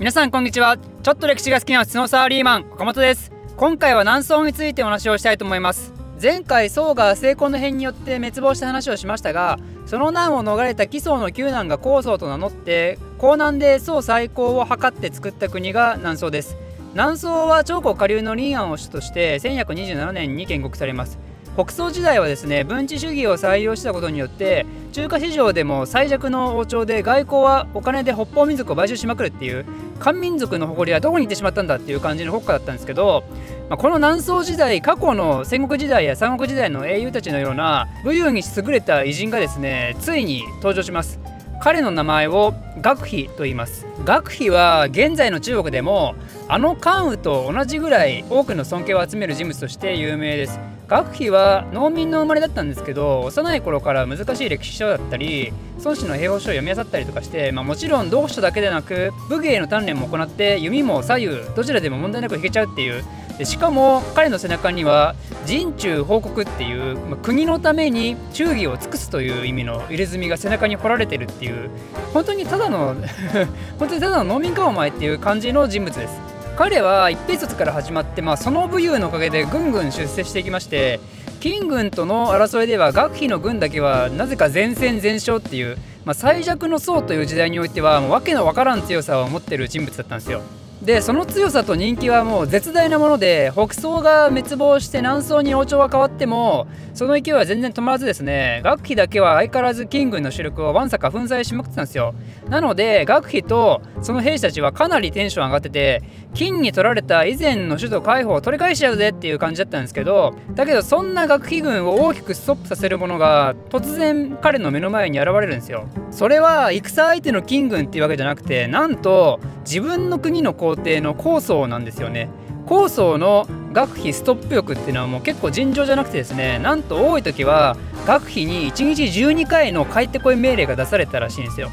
皆さんこんにちは。ちょっと歴史が好きなスノーサーリーマン岡本です。今回は南宋についてお話をしたいと思います。前回宋が成功の変によって滅亡した話をしましたがその難を逃れた紀宋の旧難が高宋と名乗って江南で宋最高を図って作った国が南宋です。南宋は長江下流の臨安を主として1127年に建国されます。北宋時代はですね文治主義を採用したことによって中華市場でも最弱の王朝で外交はお金で北方民族を買収しまくるっていう漢民族の誇りはどこに行ってしまったんだっていう感じの国家だったんですけど、まあ、この南宋時代過去の戦国時代や三国時代の英雄たちのような武勇に優れた偉人がですねついに登場します。彼の名前を学費と言います。学費は現在の中国でもあの関羽と同じぐらい多くの尊敬を集める人物として有名です。学費は農民の生まれだったんですけど幼い頃から難しい歴史書だったり孫子の兵法書を読み漁ったりとかして、まあ、もちろん読書だけでなく武芸の鍛錬も行って弓も左右どちらでも問題なく弾けちゃうっていう。でしかも彼の背中には人中報国っていう、まあ、国のために忠義を尽くすという意味の入れ墨が背中に彫られてるっていう本当にただの 本当にただの農民かお前っていう感じの人物です。彼は一平卒から始まって、まあ、その武勇のおかげでぐんぐん出世していきまして金軍との争いでは学費の軍だけはなぜか前線全勝っていう、まあ、最弱の層という時代においてはもう訳のわからん強さを持ってる人物だったんですよ。でその強さと人気はもう絶大なもので北宋が滅亡して南宋に王朝が変わってもその勢いは全然止まらずですね。学費だけは相変わらず金軍の主力をわんさか粉砕しまくってたんですよ。なので学費とその兵士たちはかなりテンション上がってて金に取られた以前の首都海保を取り返しちゃうぜっていう感じだったんですけどだけどそんな学費軍を大きくストップさせるものが突然彼の目の前に現れるんですよ。それは戦相手の金軍っていうわけじゃなくてなんと自分の国の皇帝の高僧なんですよね。高僧の学費ストップ欲っていうのはもう結構尋常じゃなくてですねなんと多い時は学費に1日12回の帰ってこい命令が出されたらしいんですよ。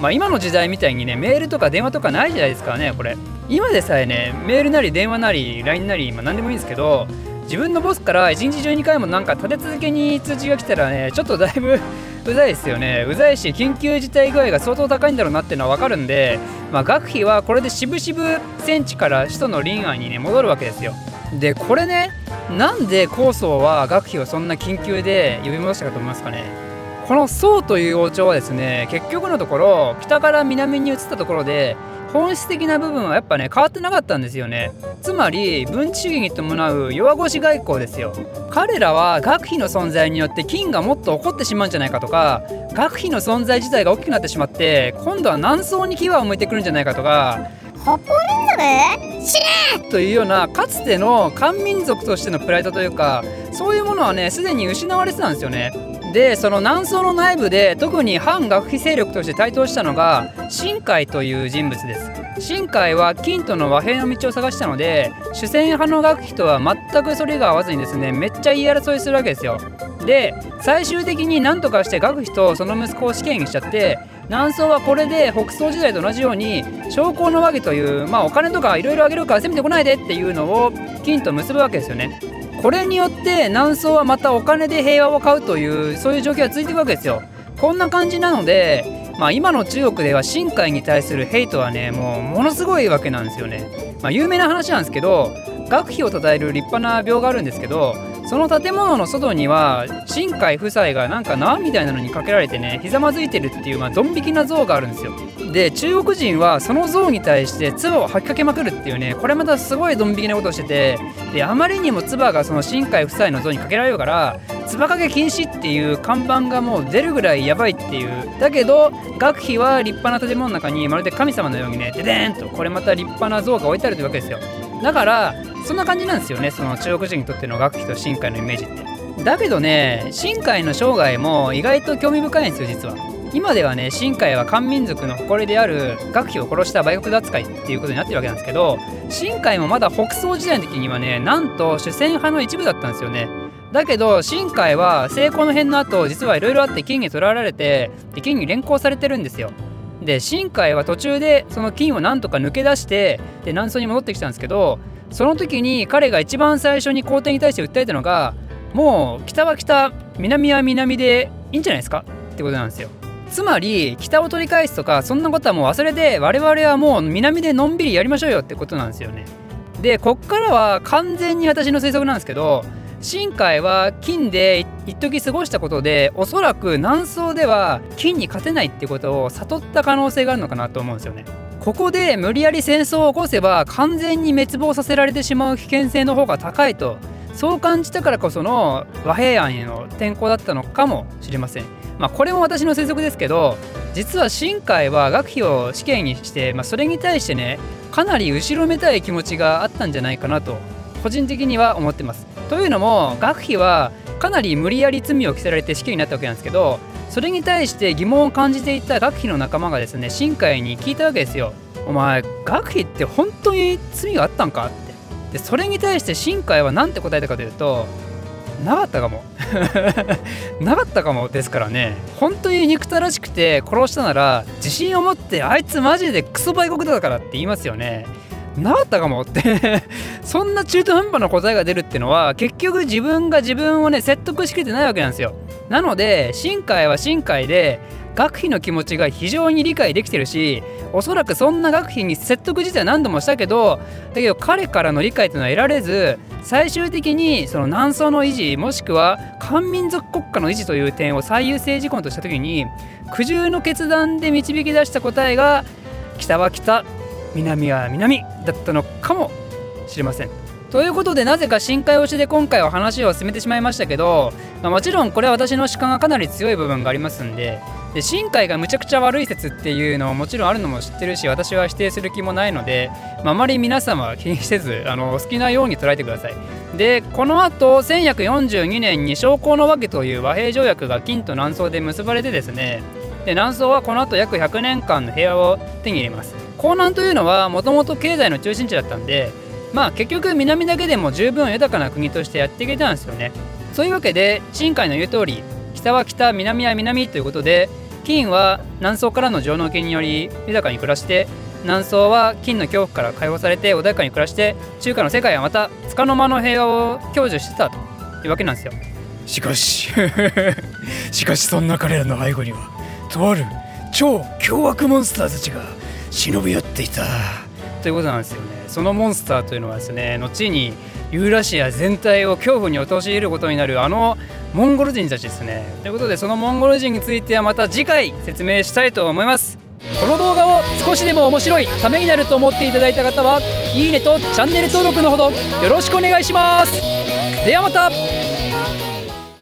まあ今の時代みたいにねメールとか電話とかないじゃないですかねこれ。今でさえねメールなり電話なり LINE なり、まあ、何でもいいんですけど自分のボスから1日12回もなんか立て続けに通知が来たらねちょっとだいぶうざいですよね。うざいし緊急事態具合が相当高いんだろうなっていうのは分かるんで、まあ、学費はこれで渋々戦地から首都の臨安にね戻るわけですよ。でこれねなんで高僧は学費をそんな緊急で呼び戻したかと思いますかね。この宋という王朝はですね結局のところ北から南に移ったところで本質的な部分はやっぱね変わってなかったんですよね。つまり文治主義に伴う弱腰外交ですよ。彼らは学費の存在によって金がもっと起こってしまうんじゃないかとか学費の存在自体が大きくなってしまって今度は南宋に牙を向いてくるんじゃないかとか北方民族死ねというようなかつての漢民族としてのプライドというかそういうものはねすでに失われてたんですよねでその南宋の内部で特に反学費勢力として台頭したのが新海という人物です。新海は金との和平の道を探したので主戦派の学費とは全くそれが合わずにですねめっちゃ言い争いするわけですよ。で最終的に何とかして学費とその息子を死刑にしちゃって南宋はこれで北宋時代と同じように将校の和議という、まあ、お金とかいろいろあげるから攻めてこないでっていうのを金と結ぶわけですよね。これによって南宋はまたお金で平和を買うというそういう状況が続いていくわけですよ。こんな感じなので、まあ、今の中国では深海に対するヘイトはねもうものすごいわけなんですよね、まあ、有名な話なんですけど学費を称える立派な病があるんですけどその建物の外には新海夫妻がなんか縄みたいなのにかけられてねひざまずいてるっていうまあドン引きな像があるんですよ。で中国人はその像に対して唾を吐きかけまくるっていうねこれまたすごいドン引きなことをしててであまりにも唾がその新海夫妻の像にかけられるから唾かけ禁止っていう看板がもう出るぐらいやばいっていう。だけど学費は立派な建物の中にまるで神様のようにねででーんとこれまた立派な像が置いてあるというわけですよ。だからそんな感じなんですよね。その中国人にとっての学費と深海のイメージって。だけどね深海の生涯も意外と興味深いんですよ実は。今ではね深海は漢民族の誇りである学費を殺した売国扱いっていうことになってるわけなんですけど深海もまだ北宋時代の時にはねなんと主戦派の一部だったんですよね。だけど深海は成功の変の後実はいろいろあって金に捕らえられて金に連行されてるんですよ。で深海は途中でその金をなんとか抜け出してで南宋に戻ってきたんですけどその時に彼が一番最初に皇帝に対して訴えたのがもう北は北南は南でいいんじゃないですか？ってことなんですよ。つまり北を取り返すとかそんなことはもう忘れて我々はもう南でのんびりやりましょうよってことなんですよね。でこっからは完全に私の推測なんですけど新海は金で一時過ごしたことでおそらく南宋では金に勝てないってことを悟った可能性があるのかなと思うんですよね。ここで無理やり戦争を起こせば完全に滅亡させられてしまう危険性の方が高いとそう感じたからこその和平案への転向だったのかもしれません。まあこれも私の推測ですけど実は新海は学費を死刑にして、まあ、それに対してねかなり後ろめたい気持ちがあったんじゃないかなと個人的には思ってます。というのも学費はかなり無理やり罪を着せられて死刑になったわけなんですけどそれに対して疑問を感じていた学費の仲間がですね新海に聞いたわけですよ。お前学費って本当に罪があったんかって。でそれに対して新海は何て答えたかというとなかったかも。なかったかもですからね。本当に憎たらしくて殺したなら自信を持ってあいつマジでクソ売国だからって言いますよね。なかったかもって。そんな中途半端な答えが出るってのは結局自分が自分をね説得しきれてないわけなんですよ。なので新海は新海で学費の気持ちが非常に理解できてるしおそらくそんな学費に説得自体は何度もしたけどだけど彼からの理解というのは得られず最終的にその南宋の維持もしくは漢民族国家の維持という点を最優先事項とした時に苦渋の決断で導き出した答えが北は北。南は南だったのかもしれません。ということでなぜか深海推しで今回は話を進めてしまいましたけど、まあ、もちろんこれは私の主観がかなり強い部分がありますんでで深海がむちゃくちゃ悪い説っていうのももちろんあるのも知ってるし私は否定する気もないので、まあ、あまり皆様は気にせずあの好きなように捉えてください。でこの後1142年に将校の訳という和平条約が金と南宋で結ばれてですね。で南宋はこの後約100年間の平和を手に入れます。江南というのはもともと経済の中心地だったんでまあ結局南だけでも十分豊かな国としてやっていけたんですよね。そういうわけで新海の言う通り北は北南は南ということで金は南宋からの上納金により豊かに暮らして南宋は金の恐怖から解放されて穏やかに暮らして中華の世界はまた束の間の平和を享受してたというわけなんですよ。しかし しかしそんな彼らの背後にはとある超凶悪モンスターたちが忍び寄っていた。ということなんですよね。そのモンスターというのはですね後にユーラシア全体を恐怖に陥ることになるあのモンゴル人たちですね。ということでそのモンゴル人についてはまた次回説明したいと思います。この動画を少しでも面白いためになると思っていただいた方はいいねとチャンネル登録のほどよろしくお願いします。ではまた。